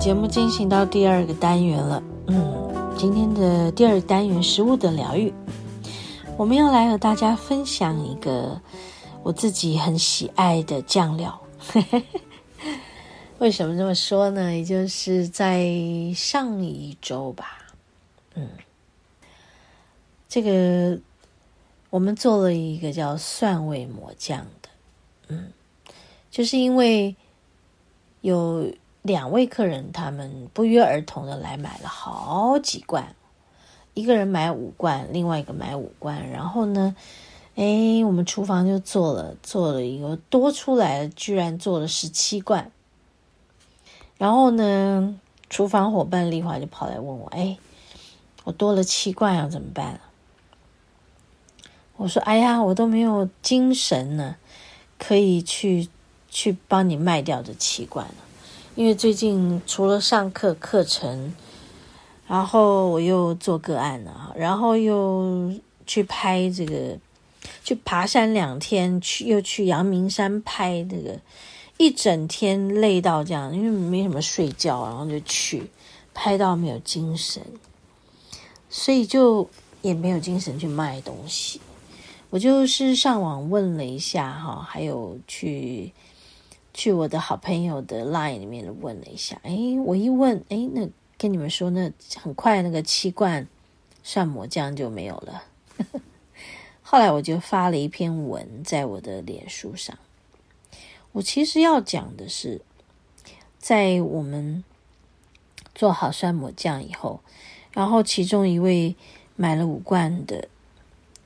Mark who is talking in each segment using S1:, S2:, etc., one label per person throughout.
S1: 节目进行到第二个单元了。嗯，今天的第二单元——食物的疗愈，我们要来和大家分享一个我自己很喜爱的酱料。为什么这么说呢？也就是在上一周吧，嗯，这个我们做了一个叫蒜味抹酱的，嗯，就是因为有两位客人，他们不约而同的来买了好几罐，一个人买五罐，另外一个买五罐，然后呢，哎，我们厨房就做了做了一个多出来，居然做了十七罐。然后呢，厨房伙伴丽华就跑来问我：“哎，我多了七罐要怎么办？”我说：“哎呀，我都没有精神呢，可以去去帮你卖掉这七罐了。因为最近除了上课课程，然后我又做个案了，然后又去拍这个，去爬山两天，去又去阳明山拍这个。”一整天累到这样，因为没什么睡觉，然后就去拍到没有精神，所以就也没有精神去卖东西。我就是上网问了一下哈，还有去去我的好朋友的 Line 里面问了一下。哎，我一问，哎，那跟你们说，那很快那个七罐蒜抹酱就没有了。后来我就发了一篇文在我的脸书上。我其实要讲的是，在我们做好蒜抹酱以后，然后其中一位买了五罐的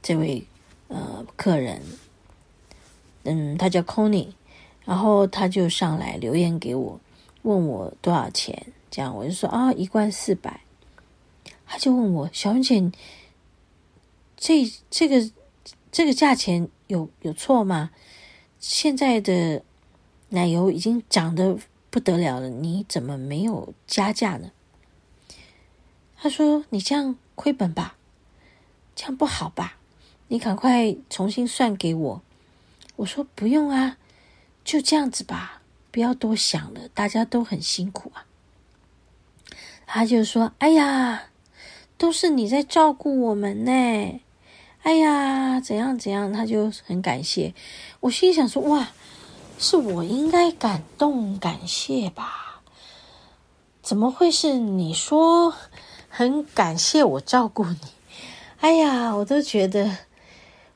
S1: 这位呃客人，嗯，他叫 Conny，然后他就上来留言给我，问我多少钱，这样我就说啊，一罐四百，他就问我小云姐，这这个这个价钱有有错吗？现在的。奶油已经涨得不得了了，你怎么没有加价呢？他说：“你这样亏本吧，这样不好吧？你赶快重新算给我。”我说：“不用啊，就这样子吧，不要多想了，大家都很辛苦啊。”他就说：“哎呀，都是你在照顾我们呢，哎呀，怎样怎样？”他就很感谢。我心里想说：“哇。”是我应该感动感谢吧？怎么会是你说很感谢我照顾你？哎呀，我都觉得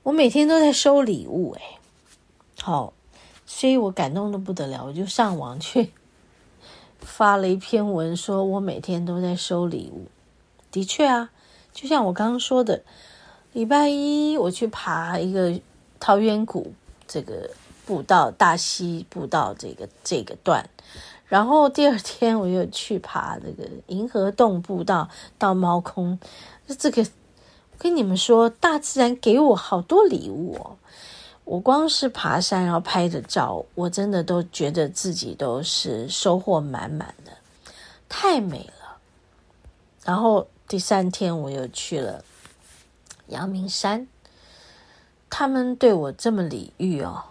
S1: 我每天都在收礼物哎，好，所以我感动得不得了，我就上网去 发了一篇文，说我每天都在收礼物。的确啊，就像我刚刚说的，礼拜一我去爬一个桃源谷，这个。步道大溪步道这个这个段，然后第二天我又去爬这个银河洞步道到猫空，这个跟你们说，大自然给我好多礼物哦。我光是爬山然后拍的照，我真的都觉得自己都是收获满满的，太美了。然后第三天我又去了阳明山，他们对我这么礼遇哦。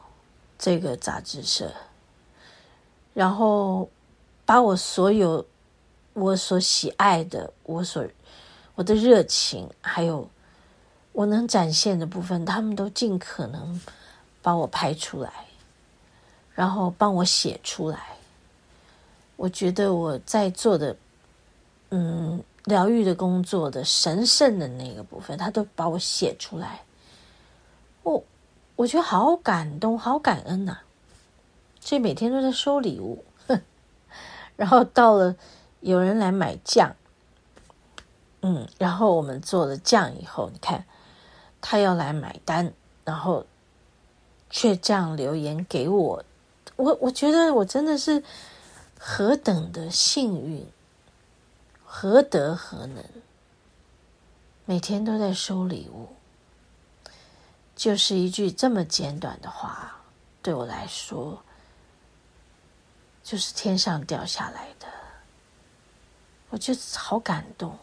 S1: 这个杂志社，然后把我所有我所喜爱的、我所我的热情，还有我能展现的部分，他们都尽可能把我拍出来，然后帮我写出来。我觉得我在做的，嗯，疗愈的工作的神圣的那个部分，他都把我写出来。我。我觉得好感动，好感恩呐、所以每天都在收礼物，哼。然后到了有人来买酱，嗯，然后我们做了酱以后，你看他要来买单，然后却这样留言给我，我我觉得我真的是何等的幸运，何德何能，每天都在收礼物，就是一句这么简短的话，对我来说，就是天上掉下来的，我就好感动。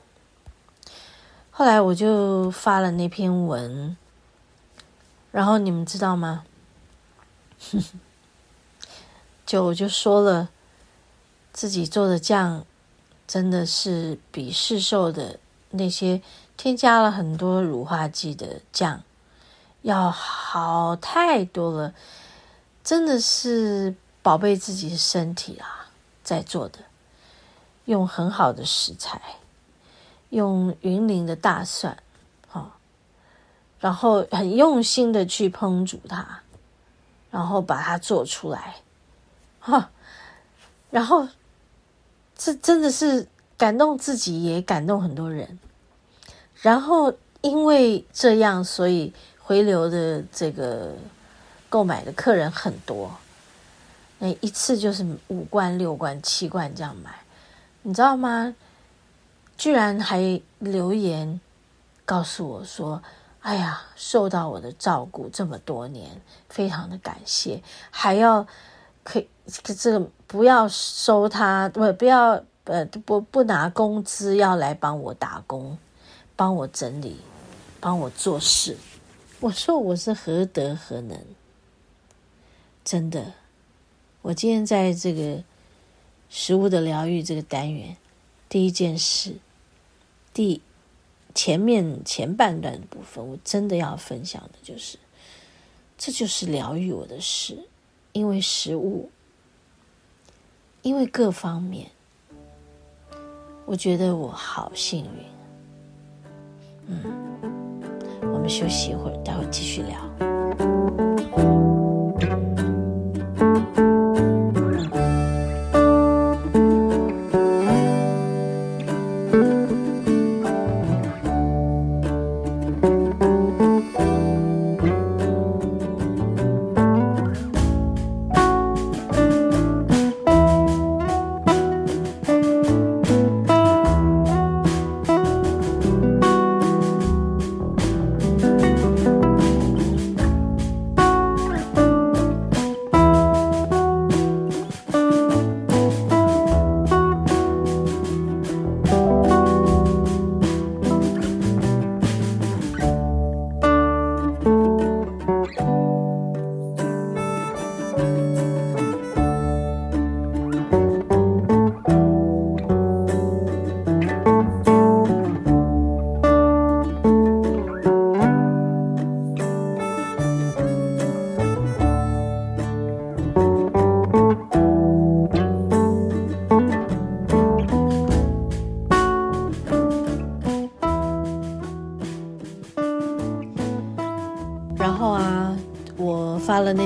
S1: 后来我就发了那篇文，然后你们知道吗？就我就说了，自己做的酱真的是比市售的那些添加了很多乳化剂的酱要好太多了，真的是宝贝自己的身体啊，在做的，用很好的食材，用云林的大蒜，哈，然后很用心的去烹煮它。然后把它做出来，哈，然后这真的是感动自己，也感动很多人。然后因为这样，所以回流的这个购买的客人很多，那一次就是五罐、六罐、七罐这样买，你知道吗？居然还留言告诉我说。哎呀，受到我的照顾这么多年，非常的感谢，还要可以这个不要收他，不不要呃不不拿工资，要来帮我打工，帮我整理，帮我做事。我说我是何德何能？真的，我今天在这个食物的疗愈这个单元，第一件事，第。前面前半段的部分，我真的要分享的就是，这就是疗愈我的事，因为食物，因为各方面，我觉得我好幸运。嗯，我们休息一会儿，待会儿继续聊。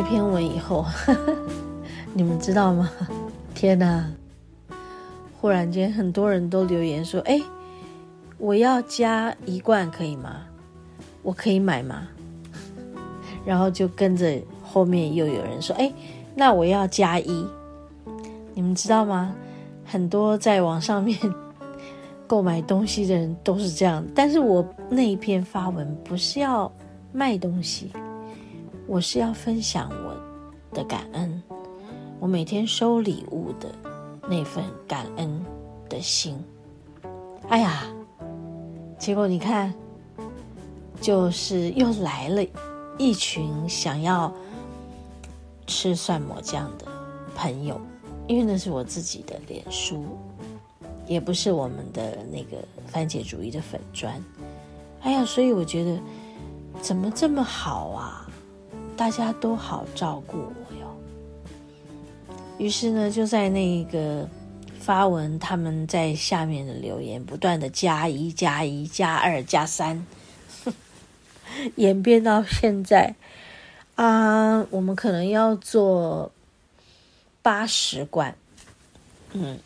S1: 那篇文以后，你们知道吗？天哪！忽然间，很多人都留言说：“哎，我要加一罐可以吗？我可以买吗？”然后就跟着后面又有人说：“哎，那我要加一。”你们知道吗？很多在网上面 购买东西的人都是这样。但是我那一篇发文不是要卖东西。我是要分享我的感恩，我每天收礼物的那份感恩的心。哎呀，结果你看，就是又来了一群想要吃蒜末酱的朋友，因为那是我自己的脸书，也不是我们的那个番茄主义的粉砖。哎呀，所以我觉得怎么这么好啊？大家都好照顾我哟。于是呢，就在那个发文，他们在下面的留言不断的加一、加一、加二、加三，演变到现在啊，我们可能要做八十罐，嗯，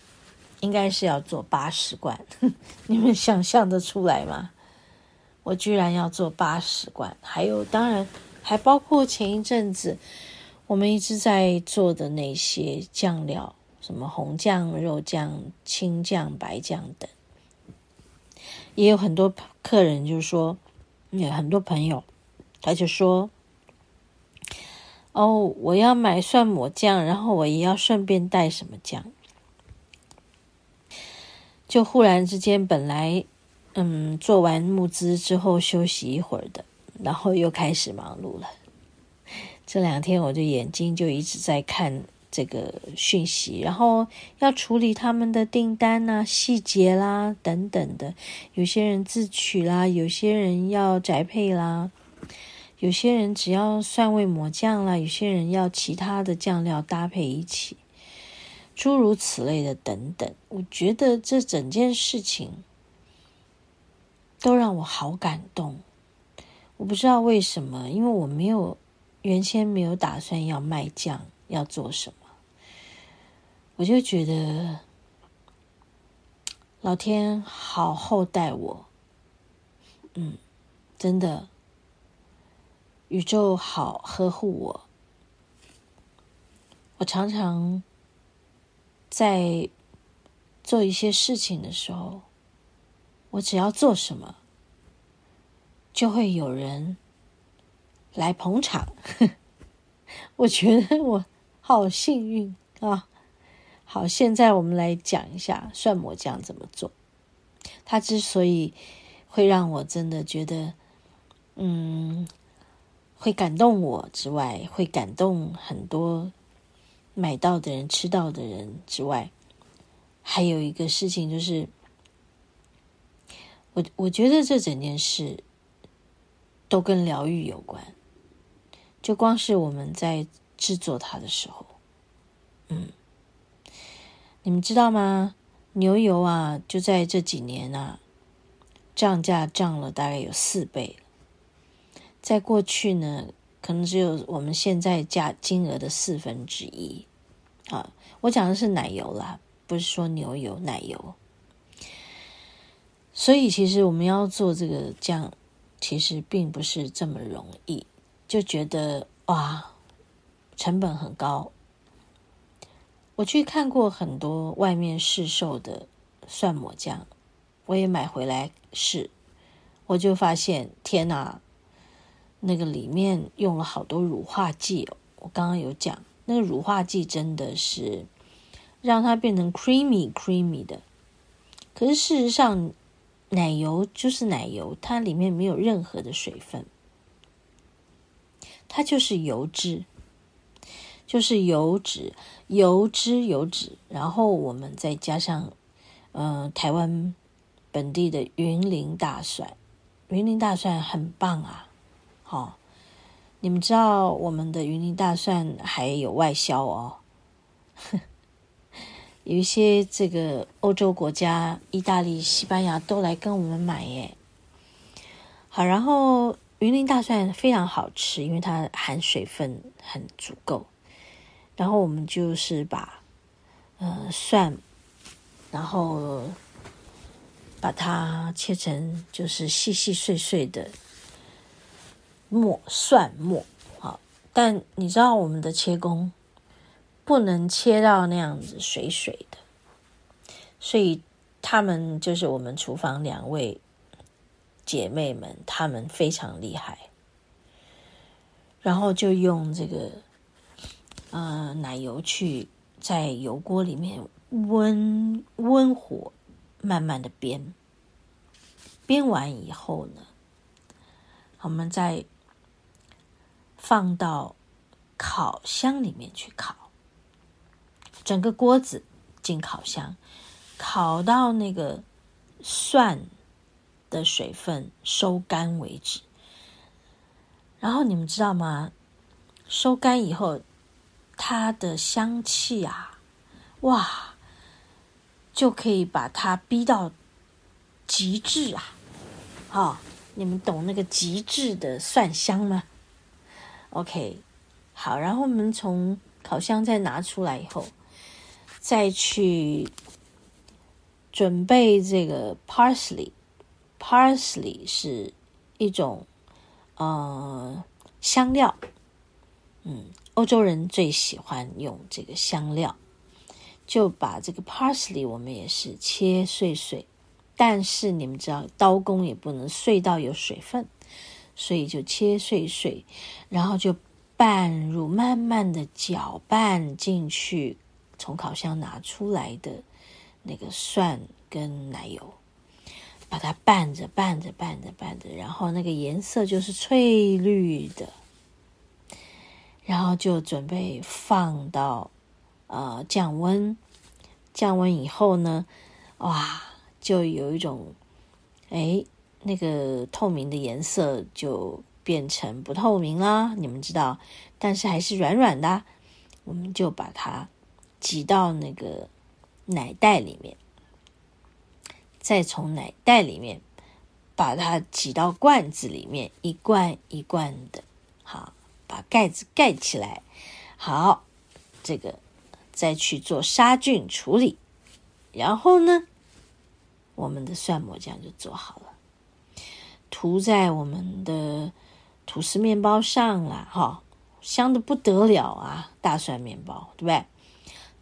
S1: 应该是要做八十罐，你们想象得出来吗？我居然要做八十罐，还有当然。还包括前一阵子我们一直在做的那些酱料，什么红酱、肉酱、青酱、白酱等，也有很多客人就说，有很多朋友他就说，哦，我要买蒜抹酱，然后我也要顺便带什么酱，就忽然之间本来。嗯，做完募资之后休息一会儿的，然后又开始忙碌了。这两天我的眼睛就一直在看这个讯息，然后要处理他们的订单呐、啊、细节啦等等的。有些人自取啦，有些人要宅配啦，有些人只要蒜味抹酱啦，有些人要其他的酱料搭配一起，诸如此类的等等。我觉得这整件事情。都让我好感动，我不知道为什么，因为我没有原先没有打算要卖酱，要做什么，我就觉得老天好厚待我，嗯，真的，宇宙好呵护我，我常常在做一些事情的时候。我只要做什么，就会有人来捧场。我觉得我好幸运啊！好，现在我们来讲一下蒜抹酱怎么做。它之所以会让我真的觉得，嗯，会感动我之外，会感动很多买到的人、吃到的人之外，还有一个事情就是。我我觉得这整件事都跟疗愈有关，就光是我们在制作它的时候，嗯，你们知道吗？牛油啊，就在这几年啊，涨价涨了大概有四倍。在过去呢，可能只有我们现在价金额的四分之一。啊，我讲的是奶油啦，不是说牛油，奶油。所以，其实我们要做这个酱，其实并不是这么容易。就觉得哇，成本很高。我去看过很多外面市售的蒜抹酱，我也买回来试，我就发现天哪，那个里面用了好多乳化剂哦。我刚刚有讲，那个乳化剂真的是让它变成 creamy creamy 的。可是事实上，奶油就是奶油，它里面没有任何的水分，它就是油脂，就是油脂，油脂，油脂。然后我们再加上，嗯、台湾本地的云林大蒜，云林大蒜很棒啊！好、你们知道我们的云林大蒜还有外销哦。有一些这个欧洲国家，意大利、西班牙都来跟我们买耶。好，然后云林大蒜非常好吃，因为它含水分很足够。然后我们就是把呃蒜，然后把它切成就是细细碎碎的末蒜末。好，但你知道我们的切工。不能切到那样子水水的，所以他们就是我们厨房两位姐妹们，她们非常厉害，然后就用这个呃奶油去在油锅里面温温火慢慢的煸，煸完以后呢，我们再放到烤箱里面去烤。整个锅子进烤箱，烤到那个蒜的水分收干为止。然后你们知道吗？收干以后，它的香气啊，哇，就可以把它逼到极致啊！哦，你们懂那个极致的蒜香吗？OK，好，然后我们从烤箱再拿出来以后。再去准备这个 parsley，parsley 是一种呃香料。嗯，欧洲人最喜欢用这个香料，就把这个 parsley 我们也是切碎碎，但是你们知道刀工也不能碎到有水分，所以就切碎碎，然后就拌入，慢慢的搅拌进去，从烤箱拿出来的那个蒜跟奶油，把它拌着拌着拌着拌着，然后那个颜色就是翠绿的。然后就准备放到呃降温，降温以后呢，哇，就有一种哎那个透明的颜色就变成不透明啦，你们知道，但是还是软软的，我们就把它挤到那个奶袋里面，再从奶袋里面把它挤到罐子里面，一罐一罐的，好。把盖子盖起来，好，这个再去做杀菌处理，然后呢，我们的蒜末酱就做好了，涂在我们的吐司面包上了，哈，香的不得了啊！大蒜面包，对不对？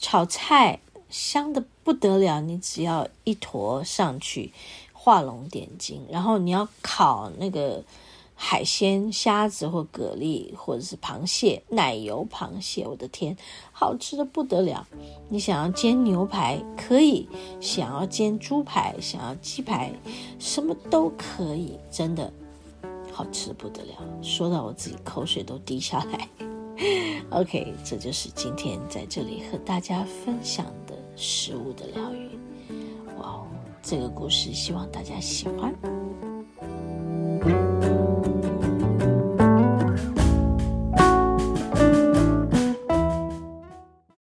S1: 炒菜香的不得了，你只要一坨上去，画龙点睛，然后你要烤那个。海鲜、虾子或蛤蜊，或者是螃蟹、奶油螃蟹，我的天，好吃的不得了！你想要煎牛排可以，想要煎猪排，想要鸡排，什么都可以，真的好吃的不得了。说到我自己口水都滴下来。ok 这就是今天在这里和大家分享的食物的疗愈。哇哦这个故事希望大家喜欢。